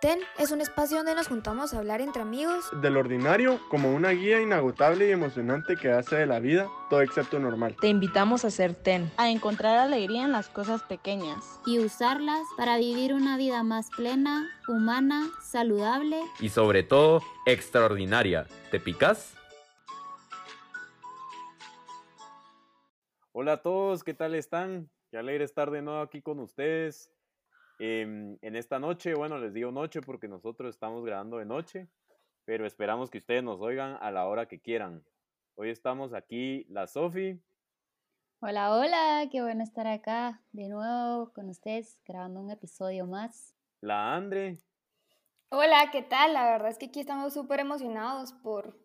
TEN es un espacio donde nos juntamos a hablar entre amigos del ordinario como una guía inagotable y emocionante que hace de la vida todo excepto normal. Te invitamos a ser TEN, a encontrar alegría en las cosas pequeñas y usarlas para vivir una vida más plena, humana, saludable y sobre todo extraordinaria. ¿Te picas? Hola a todos, ¿qué tal están? Qué alegre estar de nuevo aquí con ustedes. Em, en esta noche, bueno, les digo noche porque nosotros estamos grabando de noche, pero esperamos que ustedes nos oigan a la hora que quieran. Hoy estamos aquí, la Sofi. Hola, hola, qué bueno estar acá de nuevo con ustedes grabando un episodio más. La Andre. Hola, ¿qué tal? La verdad es que aquí estamos súper emocionados por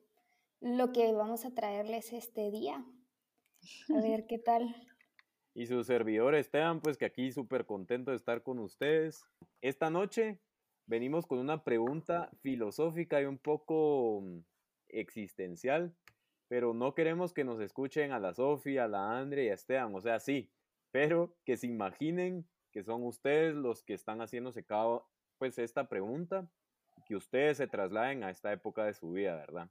lo que vamos a traerles este día. A ver qué tal. Y su servidor Esteban, pues que aquí súper contento de estar con ustedes. Esta noche venimos con una pregunta filosófica y un poco mm, existencial, pero no queremos que nos escuchen a la Sofía, a la Andre y a Esteban, o sea, sí, pero que se imaginen que son ustedes los que están haciéndose cada, pues esta pregunta, que ustedes se trasladen a esta época de su vida, ¿verdad?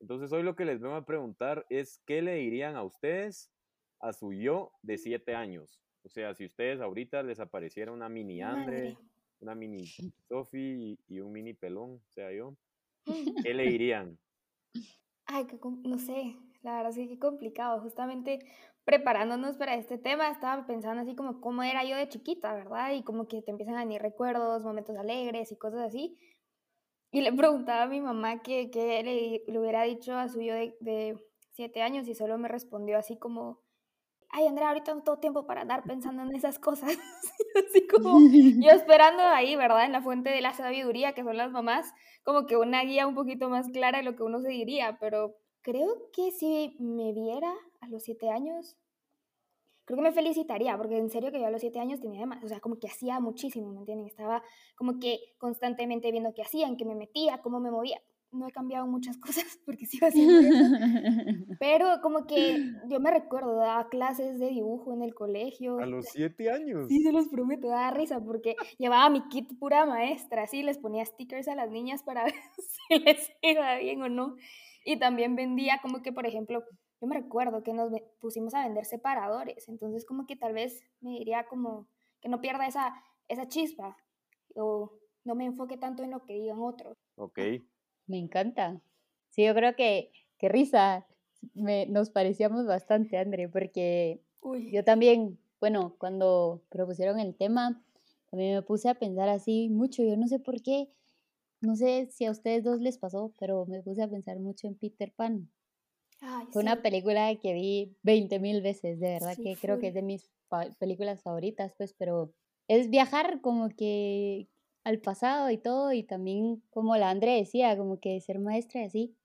Entonces hoy lo que les vengo a preguntar es, ¿qué le dirían a ustedes a su yo de siete años. O sea, si ustedes ahorita les apareciera una mini Andre, una mini Sofi y, un mini pelón, o sea, yo, ¿qué le dirían? Ay, no sé, la verdad es que complicado. Justamente preparándonos para este tema, estaba pensando así como cómo era yo de chiquita, ¿verdad? Y como que te empiezan a venir recuerdos, momentos alegres y cosas así. Y le preguntaba a mi mamá que, le, hubiera dicho a su yo de, de siete años y solo me respondió así como, ay Andrea, ahorita no tengo tiempo para andar pensando en esas cosas. Así como yo esperando ahí, ¿verdad? En la fuente de la sabiduría que son las mamás, como que una guía un poquito más clara de lo que uno seguiría, pero creo que si me viera a los siete años, creo que me felicitaría, porque en serio que yo a los siete años tenía demás, o sea, como que hacía muchísimo, ¿me entienden? Estaba como que constantemente viendo qué hacían, qué me metía, cómo me movía no he cambiado muchas cosas porque sigo haciendo eso. Pero como que yo me recuerdo, daba clases de dibujo en el colegio. A los siete años. Sí, se los prometo, daba risa porque llevaba mi kit pura maestra, así les ponía stickers a las niñas para ver si les iba bien o no. Y también vendía como que, por ejemplo, yo me recuerdo que nos pusimos a vender separadores, entonces como que tal vez me diría como que no pierda esa, esa chispa o no me enfoque tanto en lo que digan otros. Ok. Me encanta. Sí, yo creo que, qué risa, me, nos parecíamos bastante, André, porque yo también, bueno, cuando propusieron el tema, también me puse a pensar así mucho, yo no sé por qué, no sé si a ustedes dos les pasó, pero me puse a pensar mucho en Peter Pan. Fue una película que vi 20 mil veces, de verdad que creo que es de mis películas favoritas, pues, pero es viajar como que al pasado y todo, y también como la Andre decía, como que ser maestra y así,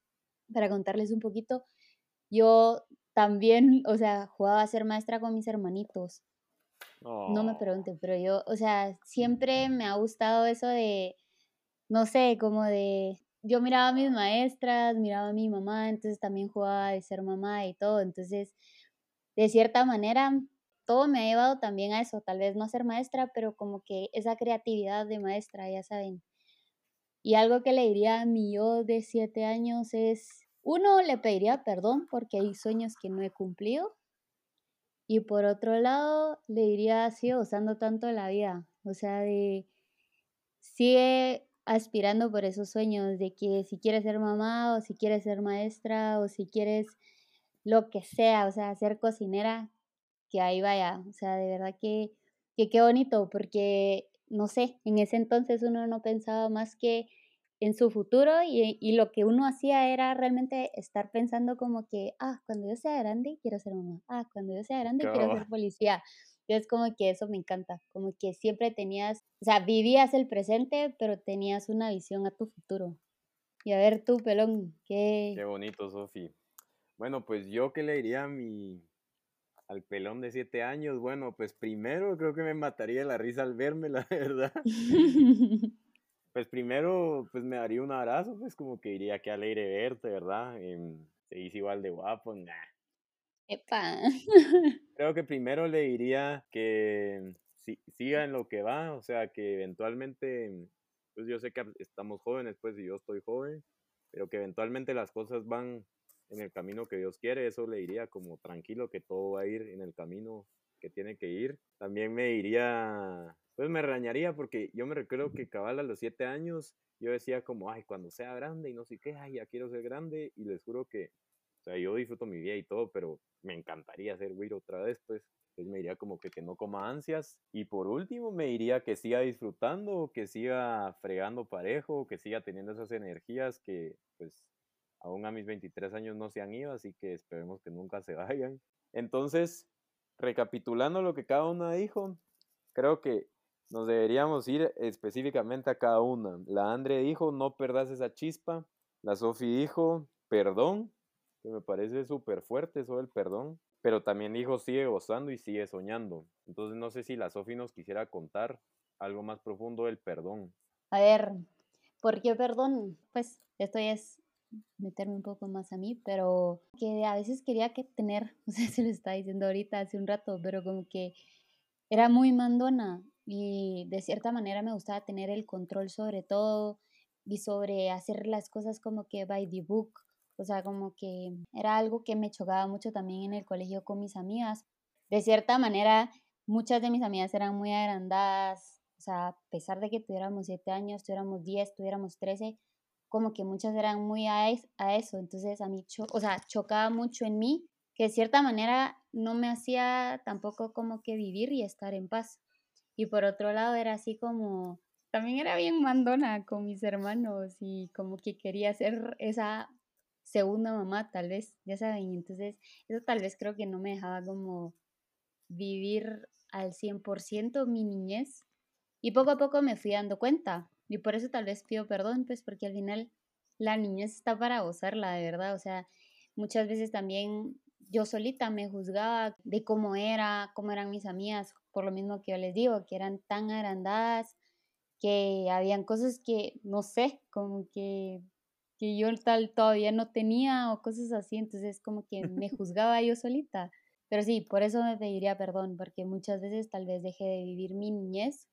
para contarles un poquito, yo también, o sea, jugaba a ser maestra con mis hermanitos. No me oh. pregunten, pero yo, o sea, siempre me ha gustado eso de, no sé, como de, yo miraba a mis maestras, miraba a mi mamá, entonces también jugaba de ser mamá y todo, entonces, de cierta manera, todo me ha llevado también a eso, tal vez no a ser maestra, pero como que esa creatividad de maestra, ya saben. Y algo que le diría a mi yo de siete años es, uno, le pediría perdón porque hay sueños que no he cumplido. Y por otro lado, le diría, sigue usando tanto la vida. O sea, de, sigue aspirando por esos sueños, de que si quieres ser mamá o si quieres ser maestra o si quieres lo que sea, o sea, ser cocinera, que ahí vaya, o sea, de verdad que, que qué bonito, porque, no sé, en ese entonces uno no pensaba más que en su futuro y, y, lo que uno hacía era realmente estar pensando como que, ah, cuando yo sea grande quiero ser mamá, ah, cuando yo sea grande quiero ser policía. Entonces como que eso me encanta, como que siempre tenías, o sea, vivías el presente, pero tenías una visión a tu futuro. Y a ver tú, pelón, qué... Qué bonito, Sofi. Bueno, pues yo qué le diría a mi, al pelón de siete años, bueno, pues primero creo que me mataría la risa al verme, la verdad. pues primero, pues me daría un abrazo, pues como que diría que alegre verte, ¿verdad? Em, se dice igual de guapo, nah. Epa. Creo que primero le diría que si, siga en lo que va, o sea, que eventualmente Pues yo sé que estamos jóvenes, pues, y yo estoy joven, pero que eventualmente las cosas van en el camino que Dios quiere, eso le diría como tranquilo que todo va a ir en el camino que tiene que ir. También me diría, pues me regañaría porque yo me recuerdo que cabal a los siete años yo decía como, ay, cuando sea grande y no sé qué, ay, ya quiero ser grande y les juro que, o sea, yo disfruto mi vida y todo, pero me encantaría ser güiro otra vez, pues. Entonces me diría como que, que no coma ansias. Y por último me diría que siga disfrutando, que siga fregando parejo, que siga teniendo esas energías que pues aún a mis 23 años no se han ido, así que esperemos que nunca se vayan. Entonces, recapitulando lo que cada uno dijo, creo que nos deberíamos ir específicamente a cada una. La Andre dijo, no perdas esa chispa. La Sofi dijo, perdón, que me parece súper fuerte eso del perdón. Pero también dijo, sigue gozando y sigue soñando. Entonces no sé si la Sofi nos quisiera contar algo más profundo del perdón. A ver, ¿por qué perdón? Pues esto es meterme un poco más a mí, pero que a veces quería que tener, o sea, se lo estaba diciendo ahorita hace un rato, pero como que era muy mandona y de cierta manera me gustaba tener el control sobre todo y sobre hacer las cosas como que by the book, o sea, como que era algo que me chocaba mucho también en el colegio con mis amigas. De cierta manera, muchas de mis amigas eran muy agrandadas, o sea, a pesar de que tuviéramos siete años, tuviéramos diez, tuviéramos trece, como que muchas eran muy a, a eso, entonces a mí, o sea, chocaba mucho en mí, que de cierta manera no me hacía tampoco como que vivir y estar en paz. Y por otro lado era así como, también era bien mandona con mis hermanos y como que quería ser esa segunda mamá, tal vez, ya saben, entonces eso tal vez creo que no me dejaba como vivir al 100% mi niñez. Y poco a poco me fui dando cuenta, y por eso tal vez pido perdón, pues porque al final la niñez está para gozarla, de verdad. O sea, muchas veces también yo solita me juzgaba de cómo era, cómo eran mis amigas, por lo mismo que yo les digo, que eran tan agrandadas, que habían cosas que, no sé, como que, que yo tal todavía no tenía o cosas así, entonces como que me juzgaba yo solita. Pero sí, por eso me pediría perdón, porque muchas veces tal vez dejé de vivir mi niñez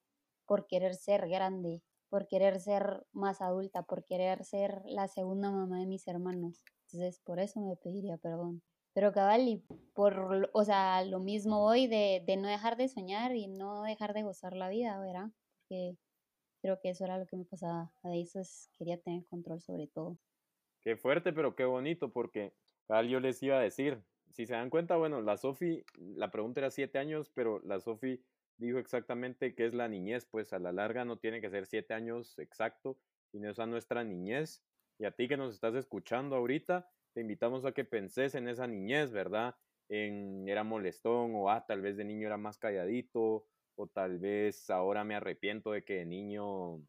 por querer ser grande por querer ser más adulta, por querer ser la segunda mamá de mis hermanos. Entonces, por eso me pediría perdón. Pero cabal, y por, o sea, lo mismo hoy de, de no dejar de soñar y no dejar de gozar la vida, ¿verdad? Porque creo que eso era lo que me pasaba. A veces quería tener control sobre todo. Qué fuerte, pero qué bonito, porque cabal yo les iba a decir, si se dan cuenta, bueno, la Sofi, la pregunta era siete años, pero la Sofi dijo exactamente qué es la niñez, pues a la larga no tiene que ser siete años exacto, sino esa nuestra niñez. Y a ti que nos estás escuchando ahorita, te invitamos a que penses en esa niñez, ¿verdad? En era molestón o ah, tal vez de niño era más calladito o tal vez ahora me arrepiento de que de niño,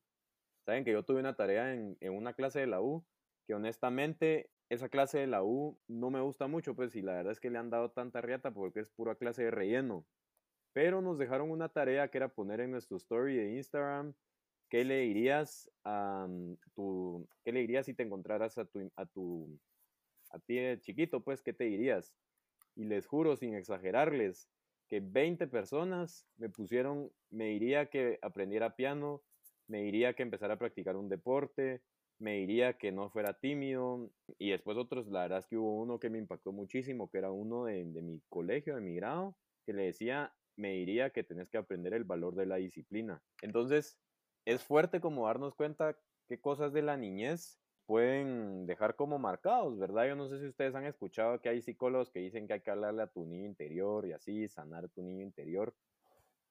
saben que yo tuve una tarea en, en una clase de la U que honestamente esa clase de la U no me gusta mucho, pues y la verdad es que le han dado tanta riata porque es pura clase de relleno. Pero nos dejaron una tarea que era poner en nuestro story de Instagram qué le dirías a tu, qué le dirías si te encontraras a tu, a tu, a ti chiquito, pues, ¿qué te dirías? Y les juro, sin exagerarles, que 20 personas me pusieron, me diría que aprendiera piano, me diría que empezara a practicar un deporte, me diría que no fuera tímido, y después otros, la verdad es que hubo uno que me impactó muchísimo, que era uno de, de mi colegio, de mi grado, que le decía, me diría que tenés que aprender el valor de la disciplina. Entonces, es fuerte como darnos cuenta qué cosas de la niñez pueden dejar como marcados, ¿verdad? Yo no sé si ustedes han escuchado que hay psicólogos que dicen que hay que hablarle a tu niño interior y así, sanar tu niño interior.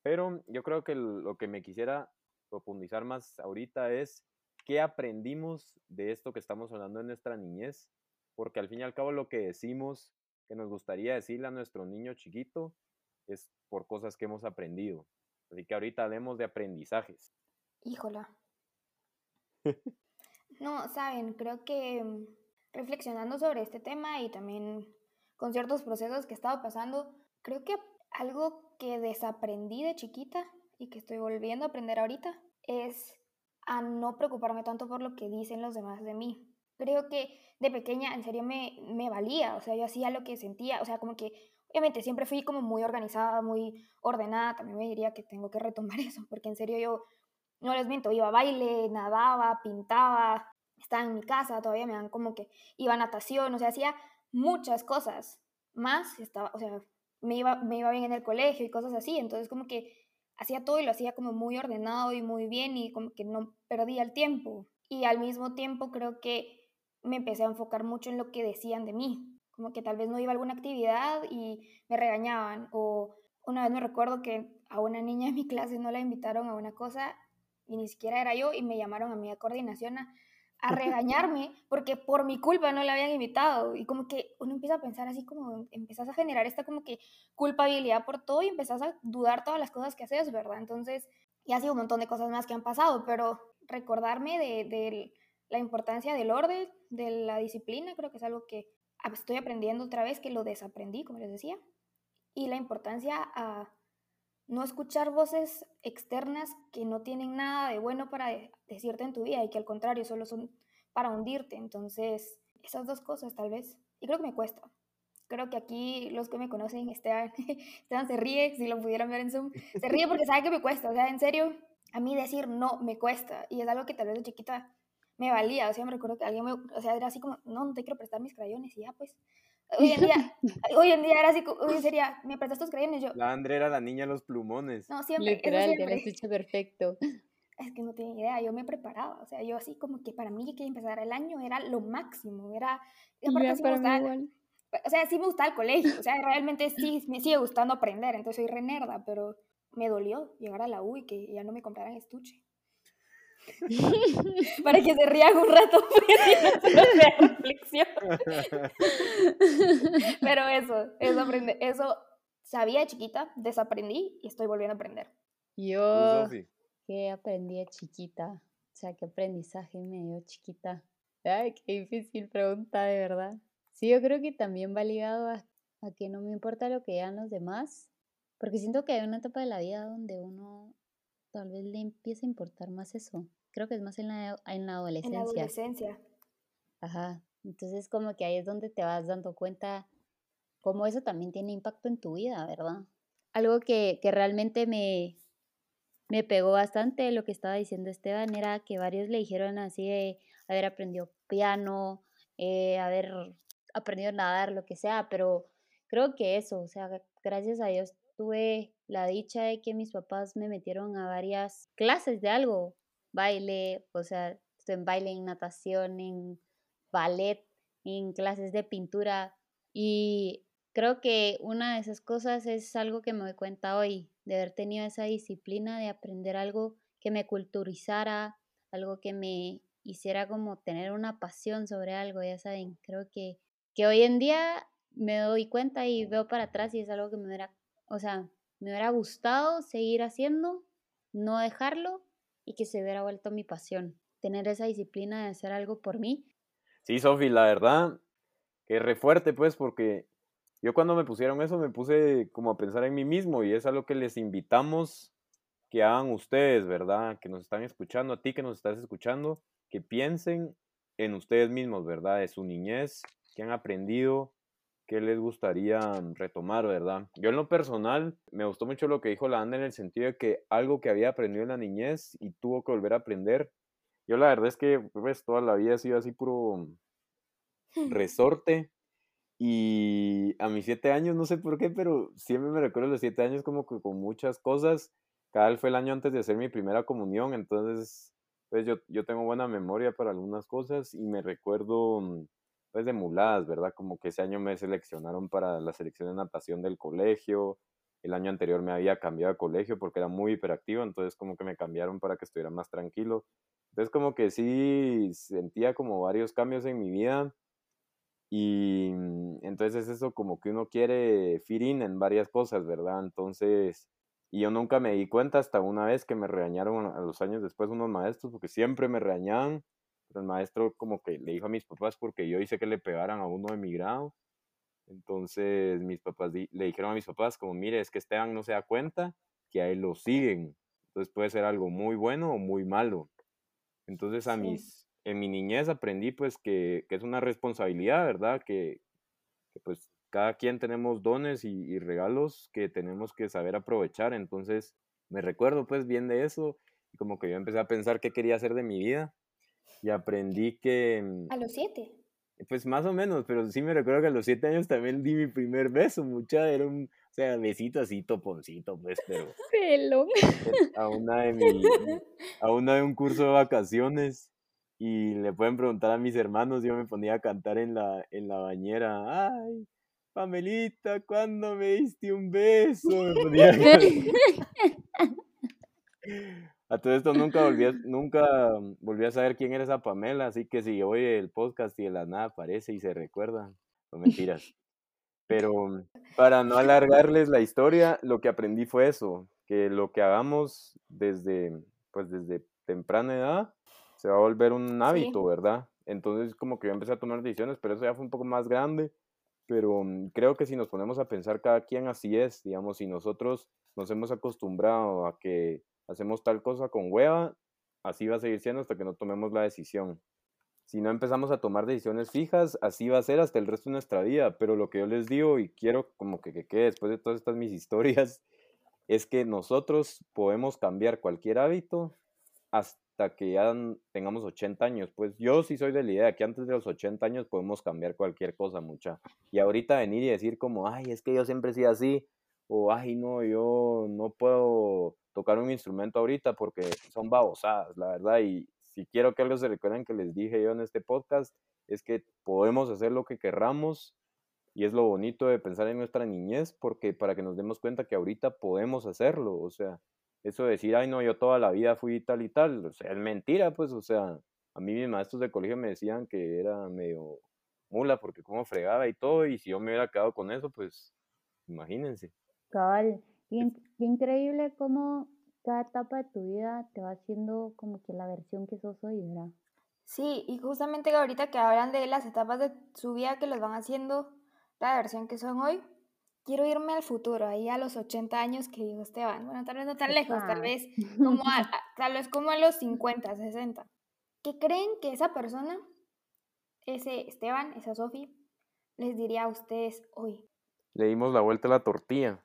Pero yo creo que lo que me quisiera profundizar más ahorita es qué aprendimos de esto que estamos hablando en nuestra niñez, porque al fin y al cabo lo que decimos que nos gustaría decirle a nuestro niño chiquito es por cosas que hemos aprendido. Así que ahorita hablemos de aprendizajes. Híjola. no, saben, creo que mm, reflexionando sobre este tema y también con ciertos procesos que he estado pasando, creo que algo que desaprendí de chiquita y que estoy volviendo a aprender ahorita es a no preocuparme tanto por lo que dicen los demás de mí. Creo que de pequeña en serio me, me valía, o sea, yo hacía lo que sentía, o sea, como que Obviamente siempre fui como muy organizada, muy ordenada, también me diría que tengo que retomar eso, porque en serio yo no les miento, iba a baile, nadaba, pintaba, estaba en mi casa, todavía me dan como que iba a natación, o sea, hacía muchas cosas más, estaba, o sea, me iba, me iba bien en el colegio y cosas así, entonces como que hacía todo y lo hacía como muy ordenado y muy bien y como que no perdía el tiempo. Y al mismo tiempo creo que me empecé a enfocar mucho en lo que decían de mí, como que tal vez no iba a alguna actividad y me regañaban o una vez me recuerdo que a una niña de mi clase no la invitaron a una cosa y ni siquiera era yo y me llamaron a mi coordinación a, a regañarme porque por mi culpa no la habían invitado y como que uno empieza a pensar así como empezás a generar esta como que culpabilidad por todo y empezás a dudar todas las cosas que haces, ¿verdad? Entonces, y ha sido un montón de cosas más que han pasado, pero recordarme de, de la importancia del orden, de la disciplina, creo que es algo que estoy aprendiendo otra vez, que lo desaprendí, como les decía, y la importancia a no escuchar voces externas que no tienen nada de bueno para decirte en tu vida y que al contrario solo son para hundirte. Entonces, esas dos cosas tal vez. Y creo que me cuesta. Creo que aquí los que me conocen, Esteban, Esteban se ríe, si lo pudieran ver en Zoom, se ríe porque sabe que me cuesta. O sea, en serio, a mí decir no me cuesta. Y es algo que tal vez de chiquita me valía. O sea, me recuerdo que alguien me, o sea, era así como, no, no te quiero prestar mis crayones. Y ya, pues, Hoy en día, hoy en día era así, hoy sería, ¿me prestas tus crayones? Yo, la Andre era la niña de los plumones. No, siempre. Literal, ya lo escuché perfecto. Es que no tienen idea, yo me preparaba, o sea, yo así como que para mí que empezar el año era lo máximo, era... Aparte, sí me igual. O sea, sí me gustaba el colegio, o sea, realmente sí me sigue gustando aprender, entonces soy renerda, pero me dolió llegar a la U y que ya no me compraran estuche. para que se rían un rato de reflexión. Pero eso, eso, aprende, eso sabía de chiquita, desaprendí y estoy volviendo a aprender. Yo, ¿qué aprendí de chiquita? O sea, ¿qué aprendizaje me dio chiquita? Ay, qué difícil pregunta, de verdad. Sí, yo creo que también va ligado a, a que no me importa lo que digan los demás, porque siento que hay una etapa de la vida donde uno tal vez le empieza a importar más eso creo que es más en la, en la adolescencia. En la adolescencia. Ajá. Entonces como que ahí es donde te vas dando cuenta cómo eso también tiene impacto en tu vida, ¿verdad? Algo que, que realmente me, me pegó bastante lo que estaba diciendo Esteban era que varios le dijeron así de haber aprendido piano, eh, haber aprendido a nadar, lo que sea, pero creo que eso, o sea, gracias a Dios tuve la dicha de que mis papás me metieron a varias clases de algo, baile, o sea, estoy en baile, en natación, en ballet, en clases de pintura. Y creo que una de esas cosas es algo que me doy cuenta hoy, de haber tenido esa disciplina de aprender algo que me culturizara, algo que me hiciera como tener una pasión sobre algo, ya saben, creo que, que hoy en día me doy cuenta y veo para atrás y es algo que me hubiera, o sea, me hubiera gustado seguir haciendo, no dejarlo y que se hubiera vuelto mi pasión, tener esa disciplina de hacer algo por mí. Sí, Sofi, la verdad que re fuerte pues porque yo cuando me pusieron eso me puse como a pensar en mí mismo y es algo que les invitamos que hagan ustedes, ¿verdad? Que nos están escuchando, a ti que nos estás escuchando, que piensen en ustedes mismos, ¿verdad? De su niñez, que han aprendido, qué les gustaría retomar, ¿verdad? Yo en lo personal me gustó mucho lo que dijo la Anda en el sentido de que algo que había aprendido en la niñez y tuvo que volver a aprender. Yo la verdad es que pues toda la vida he sido así puro resorte y a mis siete años, no sé por qué, pero siempre me recuerdo los siete años como que con muchas cosas. Cada vez fue el año antes de hacer mi primera comunión, entonces pues yo, yo tengo buena memoria para algunas cosas y me recuerdo mm, pues de muladas, ¿verdad? Como que ese año me seleccionaron para la selección de natación del colegio, el año anterior me había cambiado de colegio porque era muy hiperactivo, entonces como que me cambiaron para que estuviera más tranquilo. Entonces como que sí sentía como varios cambios en mi vida y mm, entonces eso como que uno quiere fit en varias cosas, ¿verdad? Entonces, y yo nunca me di cuenta hasta una vez que me regañaron a los años después unos maestros porque siempre me regañaban el maestro como que le dijo a mis papás porque yo hice que le pegaran a uno de mi grado. Entonces mis papás le dijeron a mis papás como, mire, es que Esteban no se da cuenta que a él lo siguen. Entonces puede ser algo muy bueno o muy malo. Entonces a mis, en mi niñez aprendí pues que, que es una responsabilidad, ¿verdad? Que, que, pues cada quien tenemos dones y, y regalos que tenemos que saber aprovechar. Entonces me recuerdo pues bien de eso Y como que yo empecé a pensar qué quería hacer de mi vida y aprendí que... A los siete. Pues más o menos, pero sí me recuerdo que a los siete años también di mi primer beso, mucha, era un, o sea, besito así, toponcito, pues, pero... Pelón. A una de mi, a una de un curso de vacaciones y le pueden preguntar a mis hermanos, yo me ponía a cantar en la, en la bañera, ay, Pamelita, ¿cuándo me diste un beso? Me ponía a todo esto nunca volví a, nunca volví a saber quién era esa Pamela, así que si oye el podcast y de la nada aparece y se recuerda, no mentiras. Pero para no alargarles la historia, lo que aprendí fue eso, que lo que hagamos desde, pues desde temprana edad se va a volver un hábito, ¿verdad? Entonces como que yo empecé a tomar decisiones, pero eso ya fue un poco más grande. Pero mm, creo que si nos ponemos a pensar cada quien así es, digamos, si nosotros nos hemos acostumbrado a que hacemos tal cosa con hueva, así va a seguir siendo hasta que no tomemos la decisión. Si no empezamos a tomar decisiones fijas, así va a ser hasta el resto de nuestra vida. Pero lo que yo les digo y quiero como que, que quede después de todas estas mis historias, es que nosotros podemos cambiar cualquier hábito hasta que ya tengamos 80 años. Pues yo sí soy de la idea que antes de los 80 años podemos cambiar cualquier cosa, mucha. Y ahorita venir y decir como, ay, es que yo siempre he sido así, o ay, no, yo no puedo tocar un instrumento ahorita porque son babosadas, la verdad. Y si quiero que algo se recuerden que les dije yo en este podcast, es que podemos hacer lo que querramos y es lo bonito de pensar en nuestra niñez porque para que nos demos cuenta que ahorita podemos hacerlo, o sea, eso de decir, ay no, yo toda la vida fui tal y tal, es mentira, pues, o sea, a mí mis maestros de colegio me decían que era medio mula porque como fregaba y todo, y si yo me hubiera quedado con eso, pues, imagínense. Cabal, qué, increíble cómo cada etapa de tu vida te va haciendo como que la versión que sos hoy, ¿verdad? Sí, y justamente ahorita que hablan de las etapas de su vida que los van haciendo la versión que son hoy, quiero irme al futuro, ahí a los 80 años que dijo Esteban. Bueno, tal vez no tan lejos, tal vez como a, tal vez como a los 50, 60. ¿Qué creen que esa persona, ese Esteban, esa Sofi, les diría a ustedes hoy? Le dimos la vuelta a la tortilla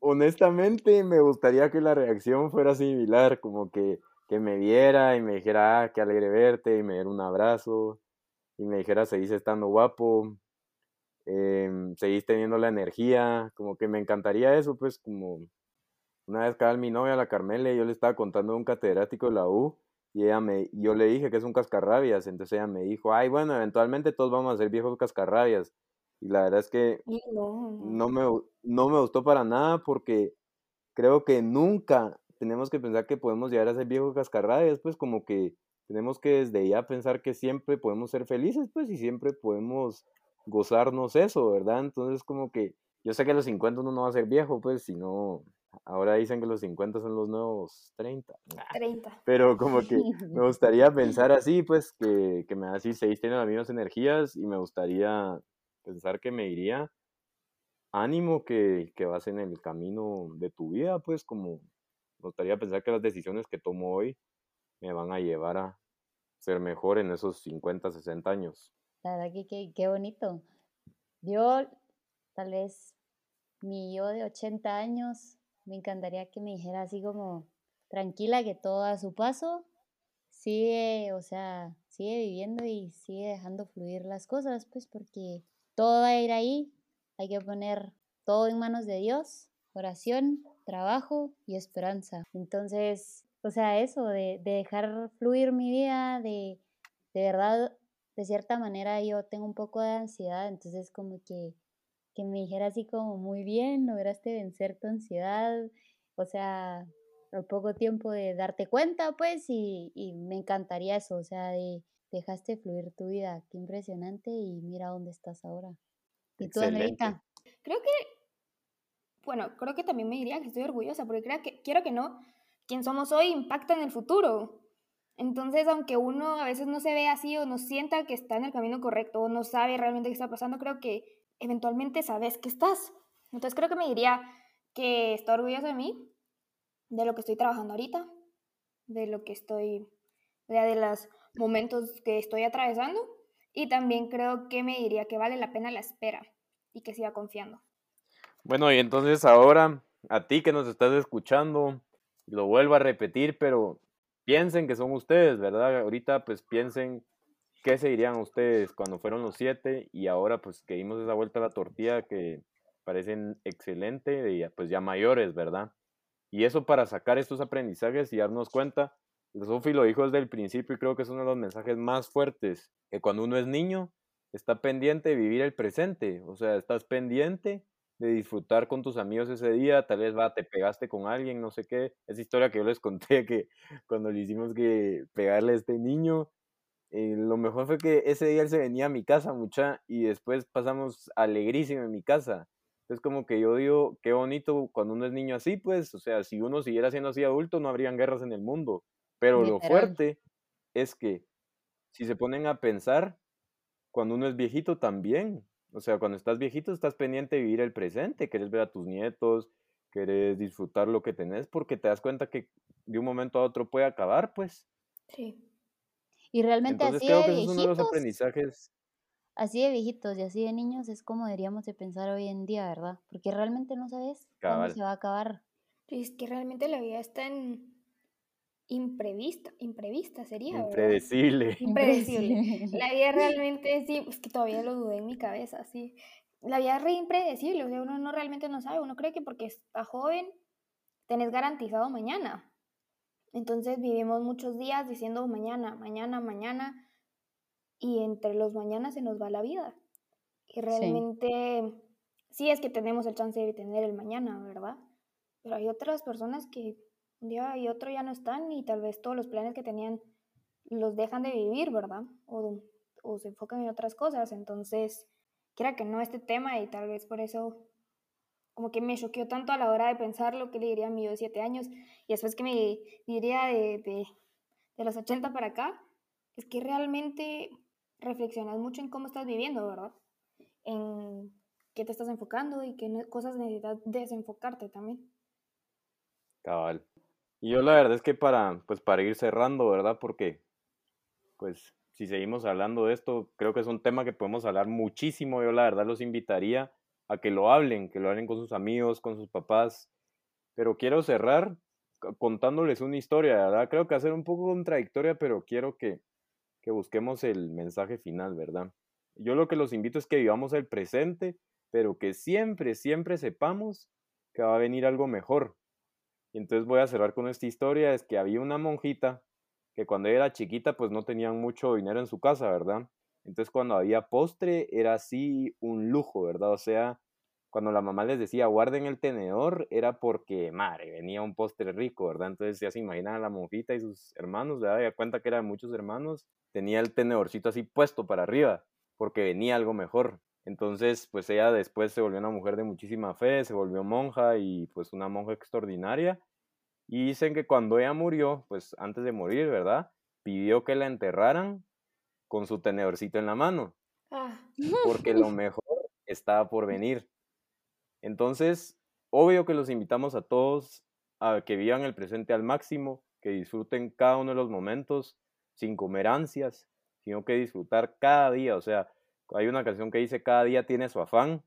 honestamente me gustaría que la reacción fuera similar, como que, que me viera y me dijera, ah, qué alegre verte, y me diera un abrazo, y me dijera, seguís estando guapo, eh, seguís teniendo la energía, como que me encantaría eso, pues como una vez cada mi novia, la Carmele, yo le estaba contando a un catedrático de la U, y ella me, yo le dije que es un cascarrabias, entonces ella me dijo, ay, bueno, eventualmente todos vamos a ser viejos cascarrabias, y la verdad es que no. me, no me gustó para nada porque creo que nunca tenemos que pensar que podemos llegar a ser viejos cascarrabias, pues como que tenemos que desde ya pensar que siempre podemos ser felices, pues y siempre podemos gozarnos eso, ¿verdad? Entonces como que yo sé que a los 50 uno no va a ser viejo, pues, sino ahora dicen que los 50 son los nuevos 30. 30. Pero como que me gustaría pensar así, pues, que, que me va a decir, seguís teniendo las mismas energías y me gustaría pensar que me iría ánimo que, que vas en el camino de tu vida, pues como me gustaría pensar que las decisiones que tomo hoy me van a llevar a ser mejor en esos 50, 60 años. La verdad que qué, bonito. Yo, tal vez, mi yo de 80 años, me encantaría que me dijera así como, tranquila, que todo a su paso, sigue, o sea, sigue viviendo y sigue dejando fluir las cosas, pues porque todo va a ir ahí. Hay que poner todo en manos de Dios, oración, trabajo y esperanza. Entonces, o sea, eso, de, dejar fluir mi vida, de, de verdad, de cierta manera yo tengo un poco de ansiedad, entonces como que, que me dijera así como muy bien, lograste vencer tu ansiedad, o sea, al poco tiempo de darte cuenta, pues, y, y me encantaría eso, o sea, de, dejaste fluir tu vida, qué impresionante y mira dónde estás ahora. ¿Y tú, Andreita? Creo que, bueno, creo que también me diría que estoy orgullosa, porque creo que, quiero que no, quien somos hoy impacta en el futuro. Entonces, aunque uno a veces no se ve así o no sienta que está en el camino correcto o no sabe realmente qué está pasando, creo que eventualmente sabes que estás. Entonces, creo que me diría que estoy orgullosa de mí, de lo que estoy trabajando ahorita, de lo que estoy, de las momentos que estoy atravesando y también creo que me diría que vale la pena la espera y que siga confiando. Bueno, y entonces ahora, a ti que nos estás escuchando, lo vuelvo a repetir, pero piensen que son ustedes, ¿verdad? Ahorita pues piensen qué se dirían ustedes cuando fueron los siete y ahora pues que dimos esa vuelta a la tortilla que parecen excelente y pues ya mayores, ¿verdad? Y eso para sacar estos aprendizajes y darnos cuenta, Sofi lo dijo desde el principio y creo que es uno de los mensajes más fuertes, que cuando uno es niño está pendiente de vivir el presente, o sea, estás pendiente de disfrutar con tus amigos ese día, tal vez va, te pegaste con alguien, no sé qué, esa historia que yo les conté que cuando le hicimos que pegarle a este niño, eh, lo mejor fue que ese día él se venía a mi casa mucha y después pasamos alegrísimo en mi casa. Es como que yo digo, qué bonito cuando uno es niño así, pues, o sea, si uno siguiera siendo así adulto, no habrían guerras en el mundo. Pero lo fuerte es que si se ponen a pensar, cuando uno es viejito también, o sea, cuando estás viejito estás pendiente de vivir el presente, querés ver a tus nietos, querés disfrutar lo que tenés, porque te das cuenta que de un momento a otro puede acabar, pues. Sí. Y realmente Entonces así creo de que eso es uno de los viejitos, aprendizajes. así de viejitos y así de niños es como deberíamos de pensar hoy en día, ¿verdad? Porque realmente no sabes cuándo Cabal. se va a acabar. Es que realmente la vida es tan imprevista, imprevista sería, ¿verdad? Impredecible. Impredecible. La vida realmente sí, es que todavía lo dudé en mi cabeza, sí. La vida es re impredecible, o sea, uno no realmente no sabe, uno cree que porque está joven tenés garantizado mañana. Entonces vivimos muchos días diciendo mañana, mañana, mañana, y entre los mañanas se nos va la vida. Y realmente sí es que tenemos el chance de tener el mañana, ¿verdad? Pero hay otras personas que un día y otro ya no están y tal vez todos los planes que tenían los dejan de vivir, ¿verdad? O, se enfocan en otras cosas. Entonces, quiera que no este tema y tal vez por eso como que me choqueó tanto a la hora de pensar lo que le diría a mi yo de 7 años y después que me diría de, de, de los 80 para acá, es que realmente reflexionas mucho en cómo estás viviendo, ¿verdad? En qué te estás enfocando y qué cosas necesitas desenfocarte también. Cabal. Y yo la verdad es que para, pues para ir cerrando, ¿verdad? Porque, pues, si seguimos hablando de esto, creo que es un tema que podemos hablar muchísimo. Yo la verdad los invitaría a que lo hablen, que lo hablen con sus amigos, con sus papás. Pero quiero cerrar contándoles una historia, ¿verdad? Creo que ser un poco contradictoria, pero quiero que, que busquemos el mensaje final, ¿verdad? Yo lo que los invito es que vivamos el presente, pero que siempre, siempre sepamos que va a venir algo mejor. Y entonces voy a cerrar con esta historia, es que había una monjita que cuando ella era chiquita pues no tenían mucho dinero en su casa, ¿verdad? Entonces cuando había postre era así un lujo, ¿verdad? O sea, cuando la mamá les decía guarden el tenedor era porque, madre, venía un postre rico, ¿verdad? Entonces ya se imaginan a la monjita y sus hermanos, ¿verdad? Ya cuenta que eran muchos hermanos, tenía el tenedorcito así puesto para arriba, porque venía algo mejor. Entonces, pues ella después se volvió una mujer de muchísima fe, se volvió monja y pues una monja extraordinaria. Y dicen que cuando ella murió, pues antes de morir, ¿verdad? Pidió que la enterraran con su tenedorcito en la mano, Ah, porque lo mejor estaba por venir. Entonces, obvio que los invitamos a todos a que vivan el presente al máximo, que disfruten cada uno de los momentos sin comer ansias, sino que disfrutar cada día. O sea, hay una canción que dice cada día tiene su afán,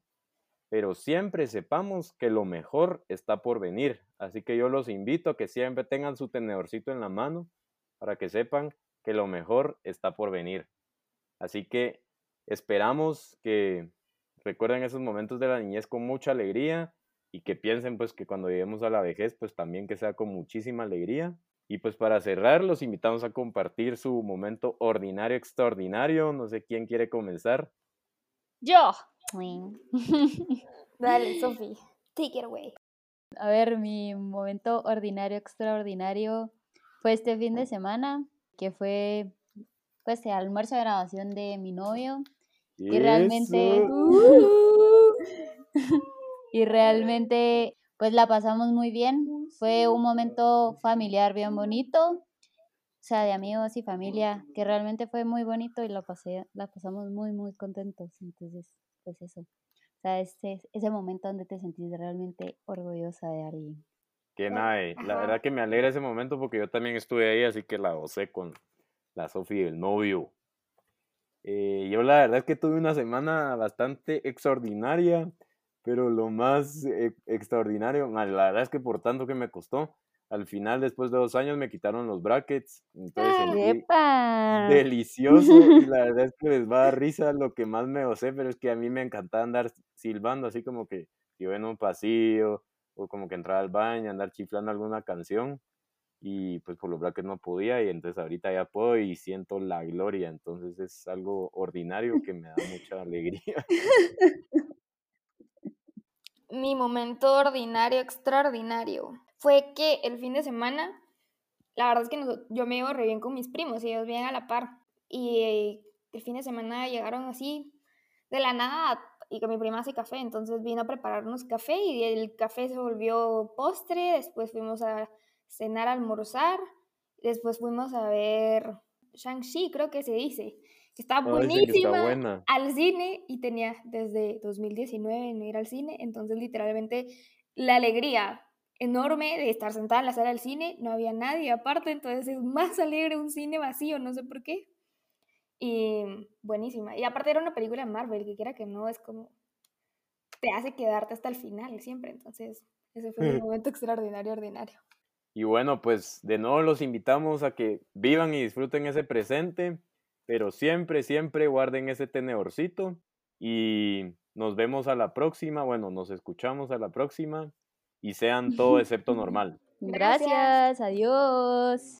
pero siempre sepamos que lo mejor está por venir. Así que yo los invito a que siempre tengan su tenedorcito en la mano para que sepan que lo mejor está por venir. Así que esperamos que recuerden esos momentos de la niñez con mucha alegría y que piensen pues que cuando lleguemos a la vejez pues también que sea con muchísima alegría. Y pues para cerrar los invitamos a compartir su momento ordinario extraordinario. No sé quién quiere comenzar. Yo. dale, Sofi, take it away. A ver, mi momento ordinario, extraordinario fue este fin de semana, que fue pues el almuerzo de grabación de mi novio. Y realmente, y realmente pues la pasamos muy bien. Fue un momento familiar bien bonito, o sea, de amigos y familia, que realmente fue muy bonito y la pasé, la pasamos muy, muy contentos. Entonces, pues eso. O sea, ese, ese momento donde te sentís realmente orgullosa de alguien. Qué Bueno, nave. La ajá. verdad que me alegra ese momento porque yo también estuve ahí, así que la gocé con la Sofi del novio. Eh, yo la verdad es que tuve una semana bastante extraordinaria, pero lo más eh, extraordinario, la verdad es que por tanto que me costó, al final, después de dos años, me quitaron los brackets. Entonces Ah, ¡Epa! delicioso y la verdad es que les va a dar risa lo que más me gocé, pero es que a mí me encantaba andar silbando, así como que yo en un pasillo o como que entrar al baño, andar chiflando alguna canción y pues por los brackets no podía y entonces ahorita ya puedo y siento la gloria, entonces es algo ordinario que me da mucha alegría. Mi momento ordinario, extraordinario, fue que el fin de semana, la verdad es que yo me llevo re bien con mis primos y ellos vienen a la par. Y el fin de semana llegaron así de la nada y que mi prima hace café, entonces vino a prepararnos café y el café se volvió postre, después fuimos a cenar, a almorzar, después fuimos a ver Shang-Chi, creo que se dice, que está buenísima al cine y tenía desde 2019 no ir al cine, entonces literalmente la alegría enorme de estar sentada en la sala del cine, no había nadie aparte, entonces es más alegre un cine vacío, no sé por qué. Y buenísima. Y aparte era una película de Marvel, que quiera que no, es como te hace quedarte hasta el final siempre, entonces ese fue mi momento extraordinario, ordinario. Y bueno, pues de nuevo los invitamos a que vivan y disfruten ese presente, pero siempre, siempre guarden ese tenedorcito y nos vemos a la próxima, bueno, nos escuchamos a la próxima y sean todo excepto normal. Gracias, adiós.